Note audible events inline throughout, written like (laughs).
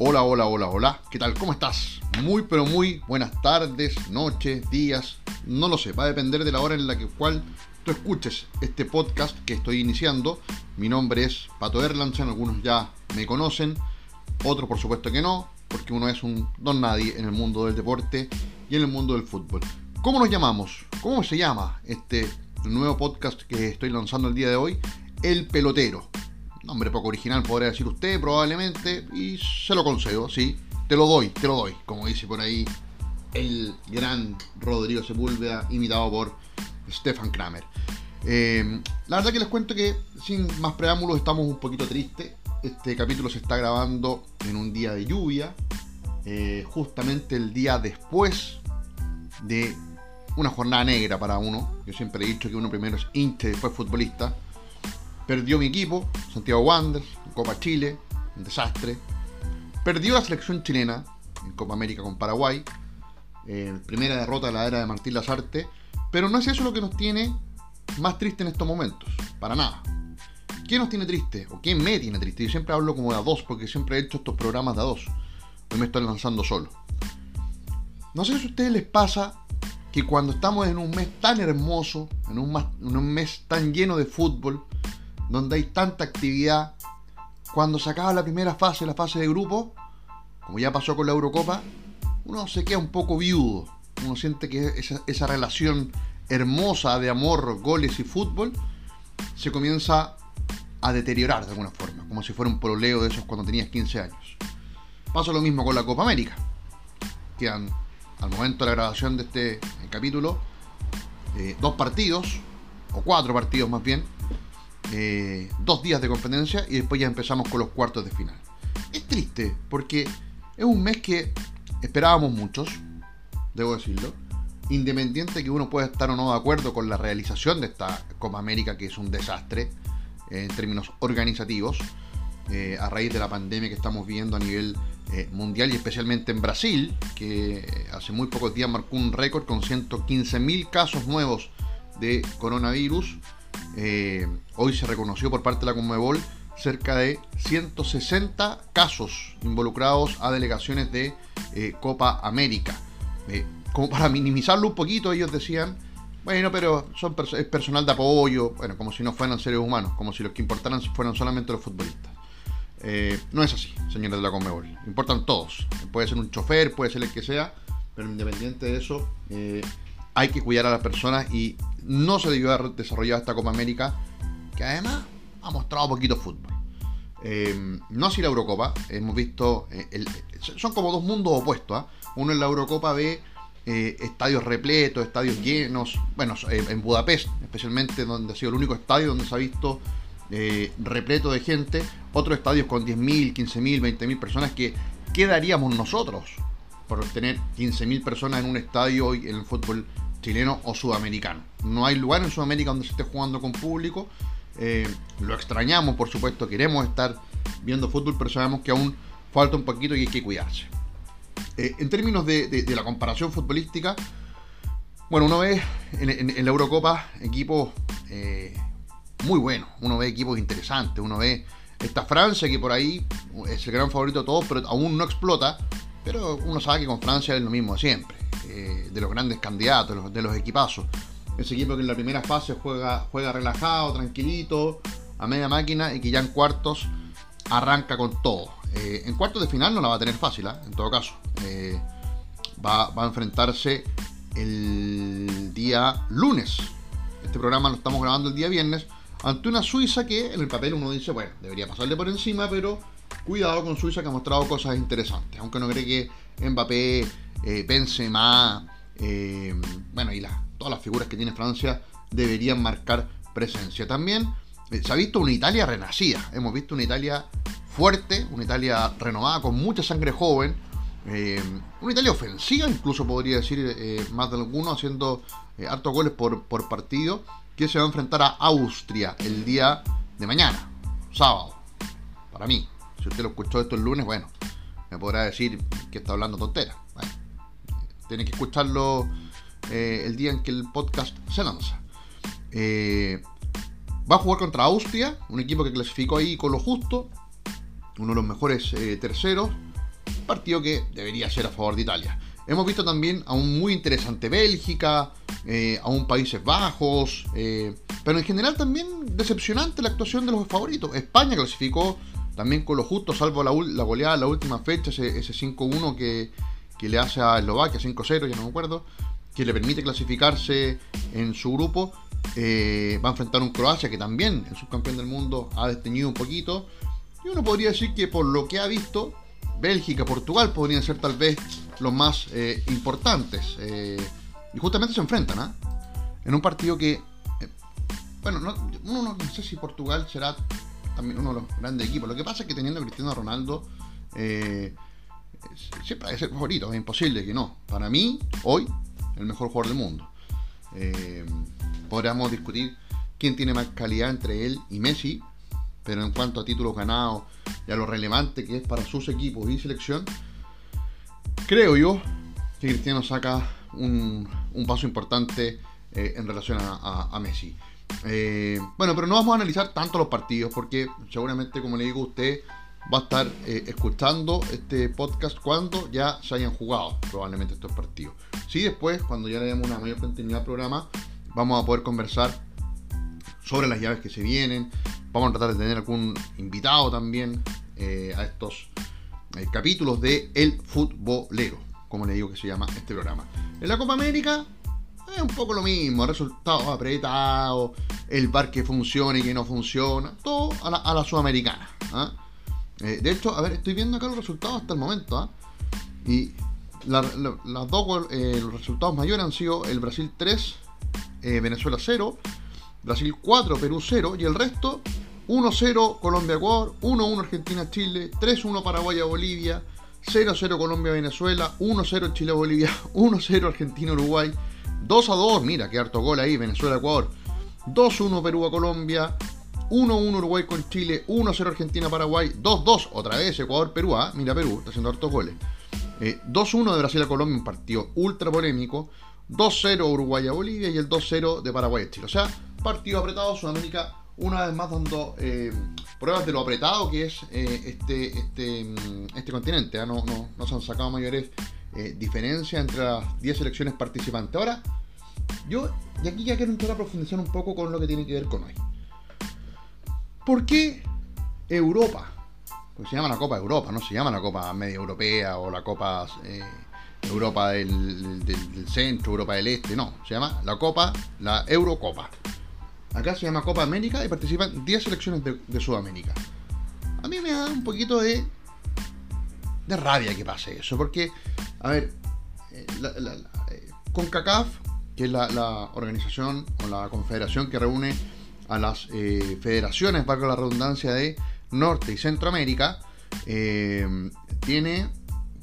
Hola, hola, hola, hola. ¿Qué tal? ¿Cómo estás? Muy, pero muy buenas tardes, noches, días. No lo sé, va a depender de la hora en la que cual tú escuches este podcast que estoy iniciando. Mi nombre es Pato Erlandsen, algunos ya me conocen, otros por supuesto que no, porque uno es un don nadie en el mundo del deporte y en el mundo del fútbol. ¿Cómo nos llamamos? ¿Cómo se llama este nuevo podcast que estoy lanzando el día de hoy? El Pelotero nombre poco original podría decir usted probablemente, y se lo concedo, sí, te lo doy, te lo doy, como dice por ahí el gran Rodrigo Sepúlveda, imitado por Stefan Kramer. Eh, la verdad que les cuento que sin más preámbulos estamos un poquito tristes. Este capítulo se está grabando en un día de lluvia, eh, justamente el día después de una jornada negra para uno. Yo siempre he dicho que uno primero es hincha y después futbolista. Perdió mi equipo, Santiago Wanderers, Copa Chile, un desastre. Perdió la selección chilena en Copa América con Paraguay. Eh, primera derrota de la era de Martín Lazarte. Pero no es eso lo que nos tiene más triste en estos momentos. Para nada. ¿Quién nos tiene triste? ¿O quién me tiene triste? Yo siempre hablo como de a dos, porque siempre he hecho estos programas de a dos. Hoy me estoy lanzando solo. No sé si a ustedes les pasa que cuando estamos en un mes tan hermoso, en un mes tan lleno de fútbol, donde hay tanta actividad, cuando se acaba la primera fase, la fase de grupo, como ya pasó con la Eurocopa, uno se queda un poco viudo. Uno siente que esa, relación hermosa de amor, goles y fútbol se comienza a deteriorar de alguna forma, como si fuera un pololeo de esos cuando tenías 15 años. Pasa lo mismo con la Copa América. Quedan, al momento de la grabación de este capítulo, eh, dos partidos, o cuatro partidos más bien, eh, dos días de competencia y después ya empezamos con los cuartos de final. Es triste porque es un mes que esperábamos muchos, debo decirlo, independiente que uno pueda estar o no de acuerdo con la realización de esta Copa América, que es un desastre eh, en términos organizativos, eh, a raíz de la pandemia que estamos viendo a nivel mundial y especialmente en Brasil, que hace muy pocos días marcó un récord con 115.000 casos nuevos de coronavirus eh, hoy se reconoció por parte de la Conmebol cerca de 160 casos involucrados a delegaciones de eh, Copa América. Eh, como para minimizarlo un poquito, ellos decían, bueno, pero es personal de apoyo, bueno, como si no fueran seres humanos, como si los que importaran fueran solamente los futbolistas. no es así, señores de la Conmebol. Importan todos. Puede ser un chofer, puede ser el que sea, pero independiente de eso, hay que cuidar a las personas y no se debió haber desarrollado esta Copa América, que además ha mostrado poquito fútbol. Eh, no así la Eurocopa, hemos visto, eh, son como dos mundos opuestos. ¿ah? Uno en la Eurocopa ve eh, estadios repletos, estadios llenos, bueno, en Budapest especialmente, donde ha sido el único estadio donde se ha visto repleto de gente, otros estadios con 10.000, 15.000, 20.000 personas que quedaríamos nosotros por tener 15.000 personas en un estadio hoy en el fútbol chileno o sudamericano. No hay lugar en Sudamérica donde se esté jugando con público. Eh, lo extrañamos, por supuesto, queremos estar viendo fútbol, pero sabemos que aún falta un poquito y hay que cuidarse. Eh, en términos de, la comparación futbolística, bueno, uno ve en, la Eurocopa equipos eh, muy buenos, uno ve equipos interesantes, uno ve esta Francia que por ahí es el gran favorito de todos, pero aún no explota, pero uno sabe que con Francia es lo mismo de siempre. Eh, de los grandes candidatos, de los, equipazos. Ese equipo que en la primera fase juega, juega relajado, tranquilito, a media máquina y que ya en cuartos arranca con todo. Eh, en cuartos de final no la va a tener fácil, ¿eh? en todo caso. Va, va, a enfrentarse el día lunes. Este programa lo estamos grabando el día viernes. Ante una Suiza que en el papel uno dice, bueno, debería pasarle por encima, pero cuidado con Suiza que ha mostrado cosas interesantes. Aunque no cree que Mbappé eh, Benzema, eh, bueno, y todas las figuras que tiene Francia deberían marcar presencia. También eh, se ha visto una Italia renacida, hemos visto una Italia fuerte, una Italia renovada, con mucha sangre joven, eh, una Italia ofensiva, incluso podría decir más de alguno, haciendo hartos goles por partido, que se va a enfrentar a Austria el día de mañana, sábado, para mí. Si usted lo escuchó esto el lunes, bueno, me podrá decir que está hablando tontera. Tiene que escucharlo eh, el día en que el podcast se lanza. Eh, va a jugar contra Austria, un equipo que clasificó ahí con lo justo, uno de los mejores eh, terceros. partido que debería ser a favor de Italia. Hemos visto también a un muy interesante Bélgica, eh, a un Países Bajos, pero en general también decepcionante la actuación de los favoritos. España clasificó también con lo justo, salvo la, goleada en la última fecha, ese, 5-1 que, le hace a Eslovaquia, 5-0, ya no me acuerdo, que le permite clasificarse en su grupo. Eh, va a enfrentar un Croacia que también, el subcampeón del mundo, ha desteñido un poquito. Y uno podría decir que por lo que ha visto, Bélgica, Portugal podrían ser tal vez los más eh, importantes. Eh, y justamente se enfrentan, ¿ah? En un partido que. Eh, bueno, no, uno no, sé si Portugal será también uno de los grandes equipos. Lo que pasa es que teniendo a Cristiano Ronaldo. siempre es el favorito, es imposible que no. Para mí, hoy, el mejor jugador del mundo. podríamos discutir quién tiene más calidad entre él y Messi, pero en cuanto a títulos ganados y a lo relevante que es para sus equipos y selección, creo yo que Cristiano saca un, paso importante eh, en relación a, Messi. Eh, bueno, pero no vamos a analizar tanto los partidos porque seguramente, como le digo, usted va a estar eh, escuchando este podcast cuando ya se hayan jugado probablemente estos partidos. Sí, después, cuando ya le demos una mayor continuidad al programa, vamos a poder conversar sobre las llaves que se vienen, Vamos a tratar de tener algún invitado también eh, a estos capítulos de El Futbolero, como le digo que se llama este programa. En la Copa América es un poco lo mismo, resultados apretados, el bar que funciona y que no funciona, todo a la, sudamericana. ¿ah? Eh, de hecho, a ver, estoy viendo acá los resultados hasta el momento. ¿ah? Y dos, los resultados mayores han sido el Brasil 3, Venezuela 0, Brasil 4, Perú 0 y el resto 1-0 Colombia-Ecuador, 1-1 Argentina-Chile, 3-1 Paraguay-Bolivia, 0-0 Colombia-Venezuela, 1-0 Chile-Bolivia, 1-0 (laughs) Argentina-Uruguay, 2-2, mira qué harto gol ahí, Venezuela-Ecuador, 2-1 Perú-Colombia, 1-1 Uruguay con Chile, 1-0 Argentina-Paraguay, 2-2 otra vez Ecuador-Perú, ¿ah? mira Perú, está haciendo hartos goles. 2-1 eh, de Brasil a Colombia, un partido ultra polémico. 2-0 Uruguay a Bolivia y el 2-0 de Paraguay a Chile. O sea, partido apretado, Sudamérica una vez más dando eh, pruebas de lo apretado que es eh, este, este, mm, este continente. ¿ah? No, no, se han sacado mayores eh, diferencias entre las 10 selecciones participantes. Ahora, yo y aquí ya quiero entrar a profundizar un poco con lo que tiene que ver con hoy. ¿Por qué Europa? Pues se llama la Copa Europa, no se llama la Copa Media Europea o la Copa Europa del, Centro, Europa del Este, no, se llama la Copa, la Eurocopa. Acá se llama Copa América y participan 10 selecciones de, Sudamérica. A mí me da un poquito de, de rabia que pase eso, porque, a ver, eh, eh, CONCACAF, que es la, organización o la confederación que reúne a las eh, federaciones, valga la redundancia, de Norte y Centroamérica, tiene,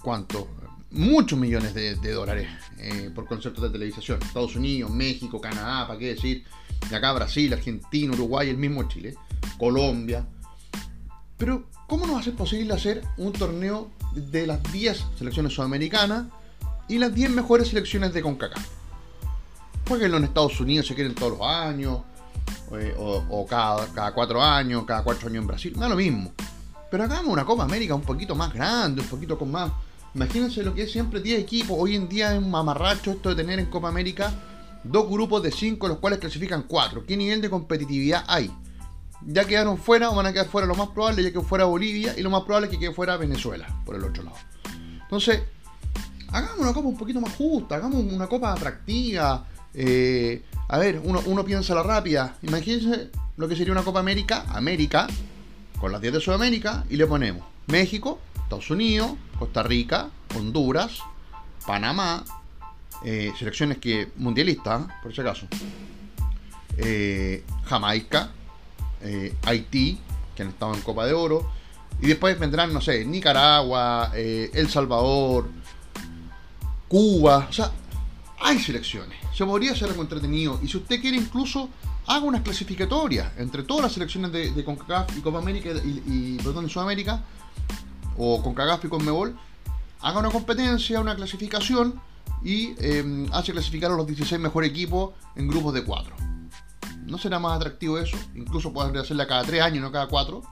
¿cuánto? Muchos millones de, dólares por conceptos de televisación. Estados Unidos, México, Canadá, ¿para qué decir? de acá Brasil, Argentina, Uruguay, el mismo Chile, Colombia. Pero, ¿cómo nos ser posible hacer un torneo de las 10 selecciones sudamericanas y las 10 mejores selecciones de CONCACAF? Porque en los Estados Unidos se quieren todos los años, eh, o, cada, cada, cuatro años, cada cuatro años en Brasil, no es lo mismo. Pero hagamos una Copa América un poquito más grande, un poquito con más. Imagínense lo que es siempre 10 equipos. Hoy en día es un mamarracho esto de tener en Copa América dos grupos de cinco, los cuales clasifican cuatro. ¿Qué nivel de competitividad hay? Ya quedaron fuera o van a quedar fuera lo más probable, ya que fuera Bolivia y lo más probable es que quede fuera Venezuela, por el otro lado. Entonces, hagamos una copa un poquito más justa, hagamos una copa atractiva. Eh, a ver, uno, uno piensa la rápida. Imagínense lo que sería una Copa América, América, con las 10 de Sudamérica, y le ponemos México, Estados Unidos, Costa Rica, Honduras, Panamá, eh, selecciones que mundialistas, por si acaso, eh, Jamaica, eh, Haití, que han estado en Copa de Oro, y después vendrán, no sé, Nicaragua, El Salvador, Cuba, o sea, hay selecciones. Se podría hacer algo entretenido. Y si usted quiere, incluso haga unas clasificatorias entre todas las selecciones de, CONCACAF y Copa América y, perdón, Sudamérica, o CONCACAF y CONMEBOL, haga una competencia, una clasificación y em, hace clasificar a los 16 mejores equipos en grupos de 4. ¿No será más atractivo eso? Incluso puede hacerla cada 3 años, no cada 4.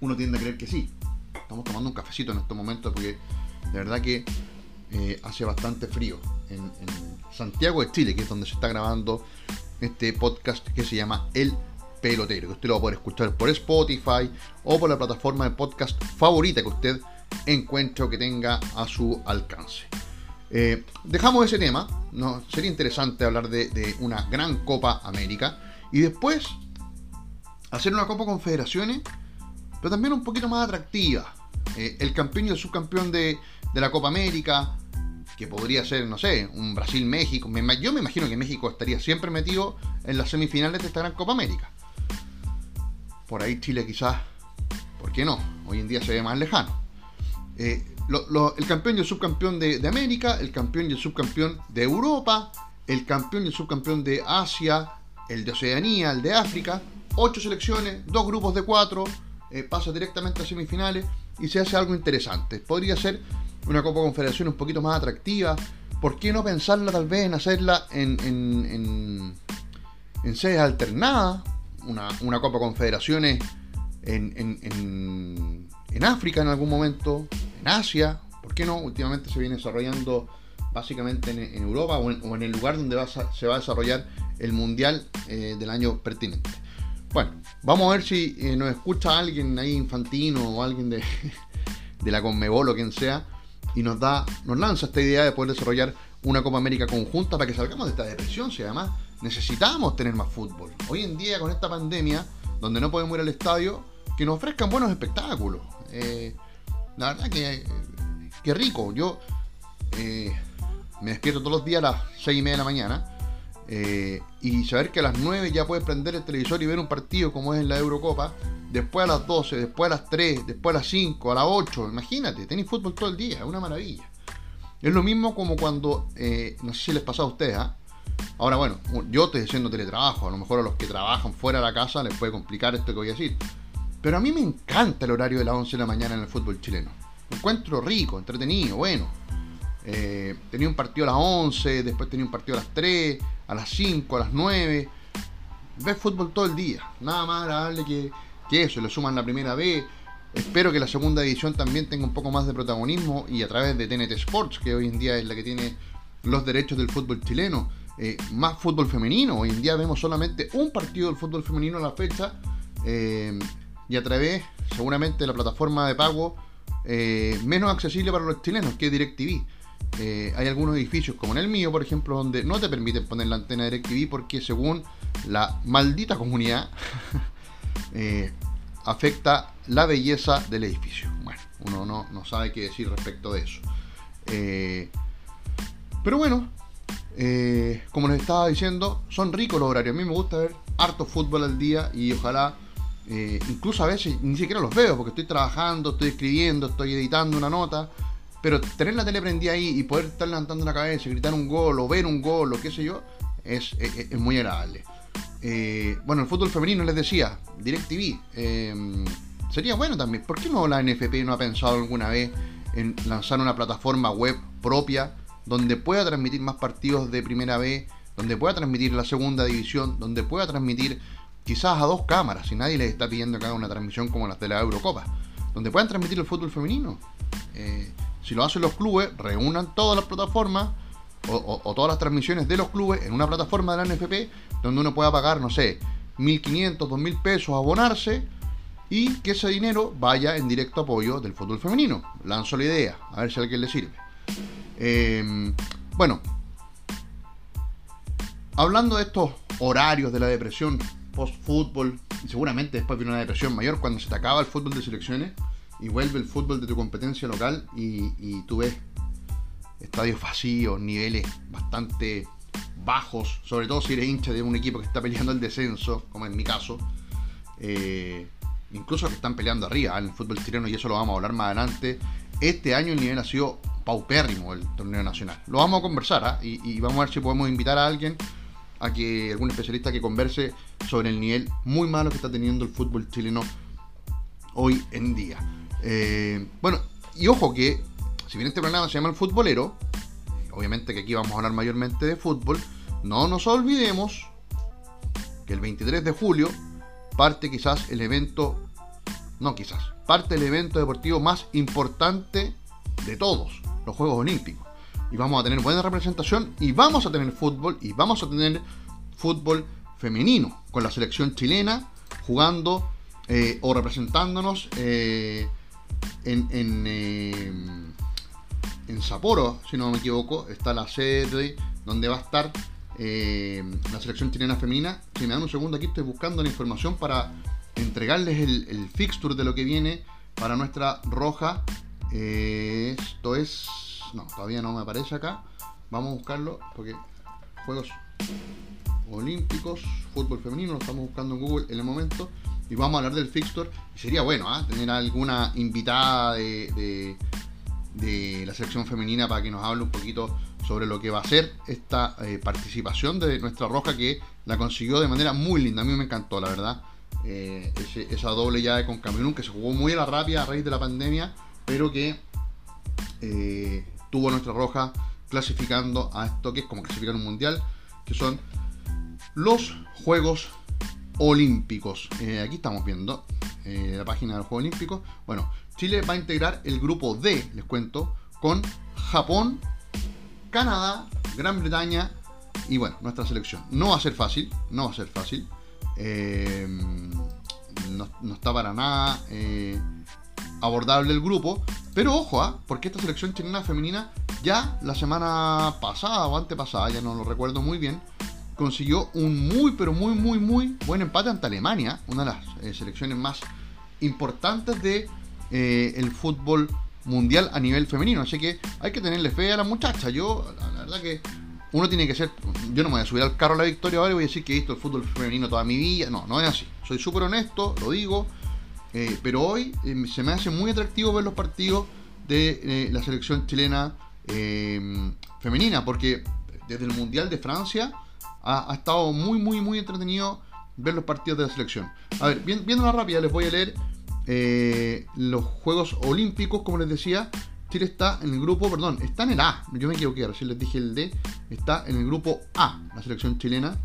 Uno tiende a creer que sí. Estamos tomando un cafecito en estos momentos porque de verdad que eh, hace bastante frío en, Santiago de Chile, que es donde se está grabando este podcast que se llama El Pelotero, que usted lo va a poder escuchar por Spotify o por la plataforma de podcast favorita que usted encuentre o que tenga a su alcance. Eh, dejamos ese tema, ¿no? sería interesante hablar de, una gran Copa América y después hacer una Copa Confederaciones, pero también un poquito más atractiva. Eh, el campeón y el subcampeón de, de la Copa América, que podría ser, no sé, un Brasil-México. Yo me imagino que México estaría siempre metido en las semifinales de esta gran Copa América. Por ahí Chile quizás, ¿por qué no? Hoy en día se ve más lejano. Eh, el campeón y el subcampeón de, América, el campeón y el subcampeón de Europa, el campeón y el subcampeón de Asia, el de Oceanía, el de África. Ocho selecciones, dos grupos de cuatro, eh, pasa directamente a semifinales y se hace algo interesante. Podría ser una Copa Confederación un poquito más atractiva. ¿Por qué no pensarla tal vez en hacerla en, en, sedes alternadas? Una, una Copa Confederaciones en, en, en, África en algún momento, en Asia. ¿Por qué no? Últimamente se viene desarrollando básicamente en, Europa o en, el lugar donde va se va a desarrollar el Mundial eh, del año pertinente. Bueno, vamos a ver si eh, nos escucha alguien ahí infantino o alguien de, (laughs) de la Conmebol o quien sea y nos da, nos lanza esta idea de poder desarrollar una Copa América conjunta para que salgamos de esta depresión, si además necesitamos tener más fútbol. Hoy en día con esta pandemia, donde no podemos ir al estadio, que nos ofrezcan buenos espectáculos. Eh, la verdad que, que rico. Yo eh, me despierto todos los días a las 6 y media de la mañana. Eh, y saber que a las 9 ya puedes prender el televisor y ver un partido como es en la Eurocopa, después a las 12, después a las 3, después a las 5, a las 8, imagínate, tenéis fútbol todo el día, es una maravilla. Es lo mismo como cuando, eh, no sé si les pasa a ustedes, ¿ah? ahora bueno, yo estoy haciendo teletrabajo, a lo mejor a los que trabajan fuera de la casa les puede complicar esto que voy a decir, pero a mí me encanta el horario de las 11 de la mañana en el fútbol chileno, me encuentro rico, entretenido, bueno. Eh, tenía un partido a las 11, después tenía un partido a las 3, a las 5, a las 9. Ves fútbol todo el día, nada más agradable que que eso, le suman la primera B. Espero que la segunda edición también tenga un poco más de protagonismo y a través de TNT Sports, que hoy en día es la que tiene los derechos del fútbol chileno, eh, más fútbol femenino. Hoy en día vemos solamente un partido del fútbol femenino a la fecha eh, y a través, seguramente, de la plataforma de pago menos accesible para los chilenos, que es DirecTV. Hay algunos edificios, como en el mío, por ejemplo, donde no te permiten poner la antena DirecTV porque según la maldita comunidad (laughs) Eh, afecta la belleza del edificio. Bueno, uno no, sabe qué decir respecto de eso. Eh, pero bueno, eh, como les estaba diciendo, son ricos los horarios. A mí me gusta ver harto fútbol al día y ojalá, incluso a veces ni siquiera los veo porque estoy trabajando, estoy escribiendo, estoy editando una nota. Pero tener la tele prendida ahí y poder estar levantando la cabeza, y gritar un gol o ver un gol o qué sé yo, es muy agradable. Eh, bueno, el fútbol femenino les decía, DirecTV. Eh, sería bueno también. ¿Por qué no la NFP no ha pensado alguna vez en lanzar una plataforma web propia donde pueda transmitir más partidos de primera B, donde pueda transmitir la segunda división, donde pueda transmitir quizás a dos cámaras, si nadie les está pidiendo que haga una transmisión como las de la Eurocopa, donde puedan transmitir el fútbol femenino? Eh, si lo hacen los clubes, reúnan todas las plataformas o, todas las transmisiones de los clubes en una plataforma de la NFP donde uno pueda pagar, no sé, 1.500, 2.000 pesos, abonarse y que ese dinero vaya en directo apoyo del fútbol femenino. Lanzo la idea, a ver si a alguien le sirve. Em, bueno, hablando de estos horarios de la depresión post-fútbol, y seguramente después viene una depresión mayor cuando se te acaba el fútbol de selecciones y vuelve el fútbol de tu competencia local y, y tú ves estadios vacíos, niveles bastante bajos, sobre todo si eres hincha de un equipo que está peleando el descenso, como en mi caso. Eh, incluso que están peleando arriba en el fútbol chileno, y eso lo vamos a hablar más adelante. Este año el nivel ha sido paupérrimo el torneo nacional. Lo vamos a conversar ¿ah? y, vamos a ver si podemos invitar a alguien, a que algún especialista que converse sobre el nivel muy malo que está teniendo el fútbol chileno hoy en día. Eh, bueno, y ojo que si bien este programa se llama El Futbolero, obviamente que aquí vamos a hablar mayormente de fútbol, no nos olvidemos que el 23 de julio parte quizás el evento, no quizás, parte del evento deportivo más importante de todos, los Juegos Olímpicos. Y vamos a tener buena representación y vamos a tener fútbol y vamos a tener fútbol femenino con la selección chilena jugando eh, o representándonos eh, en, en, eh, Sapporo, si no me equivoco, está la sede donde va a estar la selección chilena femenina. Si me dan un segundo aquí, estoy buscando la información para entregarles el, el fixture de lo que viene para nuestra roja. esto es... No, todavía no me aparece acá. Vamos a buscarlo porque Juegos Olímpicos, fútbol femenino, lo estamos buscando en Google en el momento y vamos a hablar del fixture. Y sería bueno ¿ah? tener alguna invitada de, de, la selección femenina para que nos hable un poquito sobre lo que va a ser esta eh, participación de nuestra roja que la consiguió de manera muy linda. A mí me encantó, la verdad. Eh, esa doble llave con Camerún que se jugó muy a la rápida a raíz de la pandemia, pero que eh, tuvo nuestra roja clasificando a esto que es como clasificar un mundial, que son los Juegos Olímpicos. Eh, aquí estamos viendo eh, la página de los Juegos Olímpicos. Bueno, Chile va a integrar el grupo D, les cuento, con Japón, Canadá, Gran Bretaña y bueno, nuestra selección. No va a ser fácil, no va a ser fácil. Eh, no, está para nada abordable el grupo. Pero ojo, ¿ah? porque esta selección chilena femenina ya la semana pasada o antepasada, ya no lo recuerdo muy bien, consiguió un muy, pero muy, muy, muy buen empate ante Alemania, una de las eh, selecciones más importantes de eh, el fútbol mundial a nivel femenino. Así que hay que tenerle fe a la muchacha. Yo, la, verdad que uno tiene que ser. Yo no me voy a subir al carro la victoria ahora y voy a decir que he visto el fútbol femenino toda mi vida. No, no es así. Soy súper honesto, lo digo. Eh, pero hoy se me hace muy atractivo ver los partidos de la selección chilena femenina, porque desde el Mundial de Francia ha, estado muy, muy, muy entretenido ver los partidos de la selección. A ver, viendo la rápida, les voy a leer eh, los Juegos Olímpicos, como les decía. Chile está en el grupo, perdón, está en el A. Yo me equivoqué, recién les dije el D. Está en el grupo A, la selección chilena.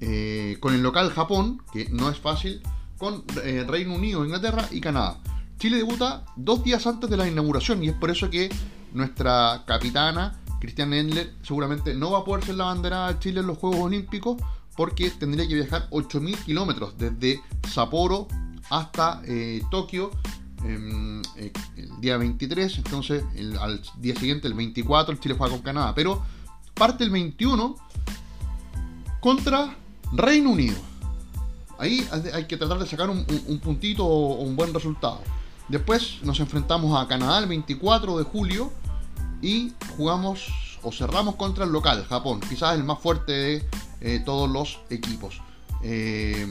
Eh, con el local Japón, que no es fácil. Con eh, Reino Unido, Inglaterra y Canadá. Chile debuta dos días antes de la inauguración y es por eso que nuestra capitana Cristian Endler seguramente no va a poder ser la bandera de Chile en los Juegos Olímpicos porque tendría que viajar 8.000 kilómetros desde Sapporo hasta eh, Tokio em, eh, el día 23, entonces al día siguiente, el 24, el Chile juega con Canadá, pero parte el 21 contra Reino Unido. Ahí hay que tratar de sacar un puntito o un buen resultado. Después nos enfrentamos a Canadá el 24 de julio y jugamos o cerramos contra el local, Japón, quizás el más fuerte de eh, todos los equipos. Eh,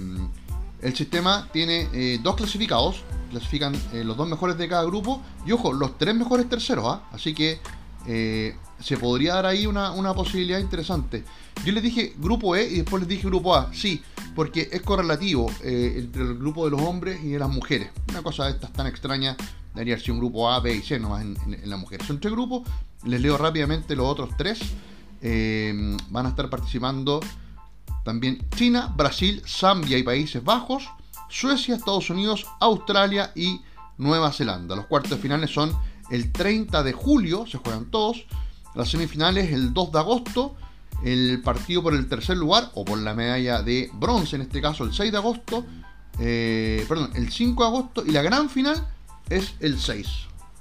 el sistema tiene eh, dos clasificados, clasifican los dos mejores de cada grupo y ojo, los tres mejores terceros, ¿ah? así que se podría dar ahí una, una, posibilidad interesante. Yo les dije grupo E y después les dije grupo A, sí, porque es correlativo entre el grupo de los hombres y de las mujeres. Una cosa de estas tan extraña debería ser un grupo A, B y C nomás en, en, la mujer. Son tres grupos, les leo rápidamente los otros tres. Eh, van a estar participando también China, Brasil, Zambia y Países Bajos, Suecia, Estados Unidos, Australia y Nueva Zelanda. Los cuartos de finales son el 30 de julio, se juegan todos. Las semifinales el 2 de agosto. El partido por el tercer lugar o por la medalla de bronce, en este caso el 6 de agosto. Eh, perdón, el 5 de agosto. Y la gran final es el 6.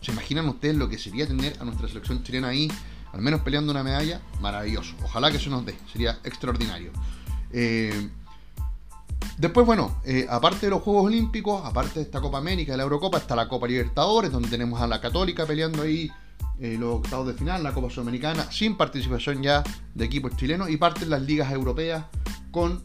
¿Se imaginan ustedes lo que sería tener a nuestra selección chilena ahí, al menos peleando una medalla? Maravilloso. Ojalá que eso nos dé. Sería extraordinario. Eh, después, bueno, eh, aparte de los Juegos Olímpicos, aparte de esta Copa América, de la Eurocopa, está la Copa Libertadores, donde tenemos a la Católica peleando ahí eh, los octavos de final, la Copa Sudamericana, sin participación ya de equipos chilenos, y parten las ligas europeas con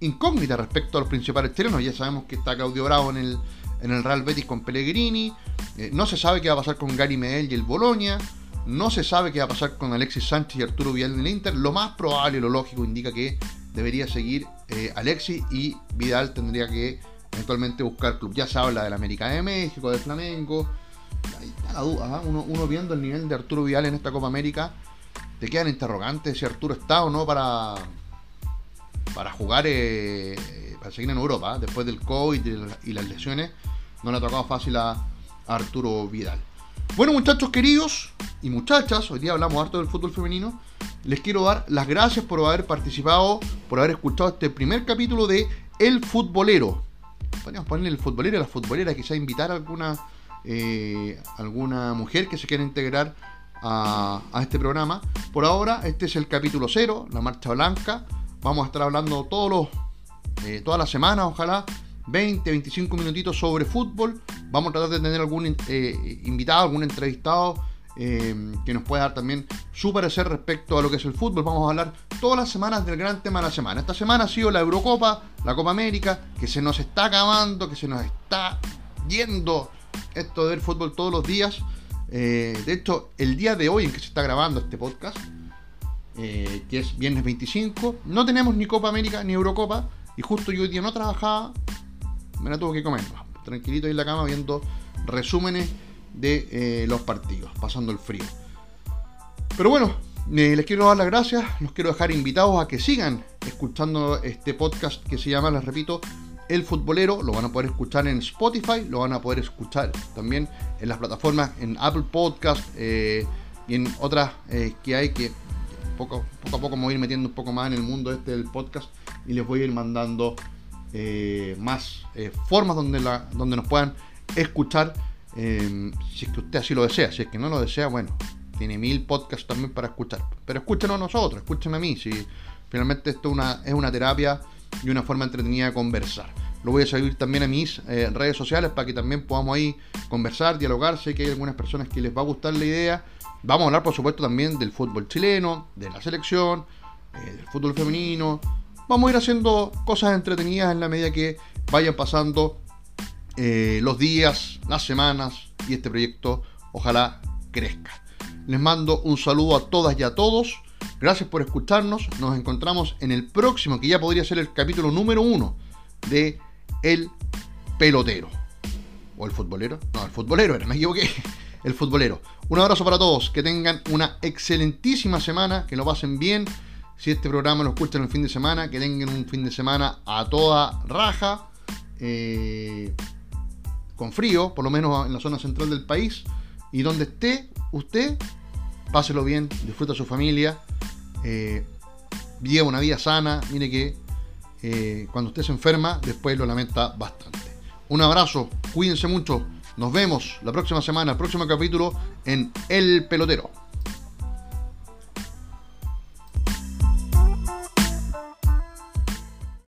incógnita respecto a los principales chilenos. Ya sabemos que está Claudio Bravo en el en el Real Betis con Pellegrini. Eh, no se sabe qué va a pasar con Gary Medel y el Bolonia. No se sabe qué va a pasar con Alexis Sánchez y Arturo Vidal en el Inter. Lo más probable lo lógico indica que debería seguir eh, Alexis y Vidal tendría que eventualmente buscar club. Ya se habla del América de México, del Flamengo. Ahí está la duda. ¿ah? Uno, viendo el nivel de Arturo Vidal en esta Copa América, te quedan interrogantes si Arturo está o no para, para jugar, eh, para seguir en Europa. ¿ah? Después del COVID y las lesiones, no le ha tocado fácil a Arturo Vidal. Bueno, muchachos queridos y muchachas, hoy día hablamos harto del fútbol femenino. Les quiero dar las gracias por haber participado, por haber escuchado este primer capítulo de El Futbolero. Podríamos ponerle el futbolero a la futbolera, quizá invitar a alguna, eh, alguna mujer que se quiera integrar a, este programa. Por ahora, este es el capítulo cero, la marcha blanca. Vamos a estar hablando todos los, eh, todas las semanas, ojalá, 20, 25 minutitos sobre fútbol. Vamos a tratar de tener algún eh, invitado, algún entrevistado que nos pueda dar también su parecer respecto a lo que es el fútbol. Vamos a hablar todas las semanas del gran tema de la semana. Esta semana ha sido la Eurocopa, la Copa América, que se nos está acabando, que se nos está yendo esto de ver fútbol todos los días. Eh, de hecho, el día de hoy en que se está grabando este podcast, que es viernes 25, no tenemos ni Copa América ni Eurocopa. Y justo yo hoy día no trabajaba, me la tuve que comer. Tranquilito ahí en la cama viendo resúmenes de eh, los partidos, pasando el frío. Pero bueno, eh, les quiero dar las gracias, los quiero dejar invitados a que sigan escuchando este podcast que se llama, les repito, El Futbolero. Lo van a poder escuchar en Spotify, lo van a poder escuchar también en las plataformas, en Apple Podcast eh, y en otras que hay que poco, poco a poco me voy a ir metiendo un poco más en el mundo este del podcast y les voy a ir mandando eh, más eh, formas donde, donde nos puedan escuchar eh, si es que usted así lo desea. Si es que no lo desea, bueno, tiene mil podcasts también para escuchar. Pero escúchenos nosotros, escúcheme a mí. Si finalmente esto una, es una terapia y una forma entretenida de conversar. Lo voy a seguir también a mis redes sociales para que también podamos ahí conversar, dialogar. Sé que hay algunas personas que les va a gustar la idea. Vamos a hablar, por supuesto, también del fútbol chileno, de la selección, del fútbol femenino, vamos a ir haciendo cosas entretenidas en la medida que vayan pasando eh, los días, las semanas y este proyecto ojalá crezca. Les mando un saludo a todas y a todos. Gracias por escucharnos. Nos encontramos en el próximo, que ya podría ser el capítulo número uno de El Pelotero. ¿O el futbolero? No, el futbolero era, me equivoqué. El futbolero. Un abrazo para todos. Que tengan una excelentísima semana. Que lo pasen bien si este programa lo escuchan el fin de semana, que tengan un fin de semana a toda raja, eh, con frío, por lo menos en la zona central del país, y donde esté usted, páselo bien, disfruta a su familia, eh, una vida sana, mire que eh, cuando usted se enferma, después lo lamenta bastante. Un abrazo, cuídense mucho, nos vemos la próxima semana, el próximo capítulo en El Pelotero.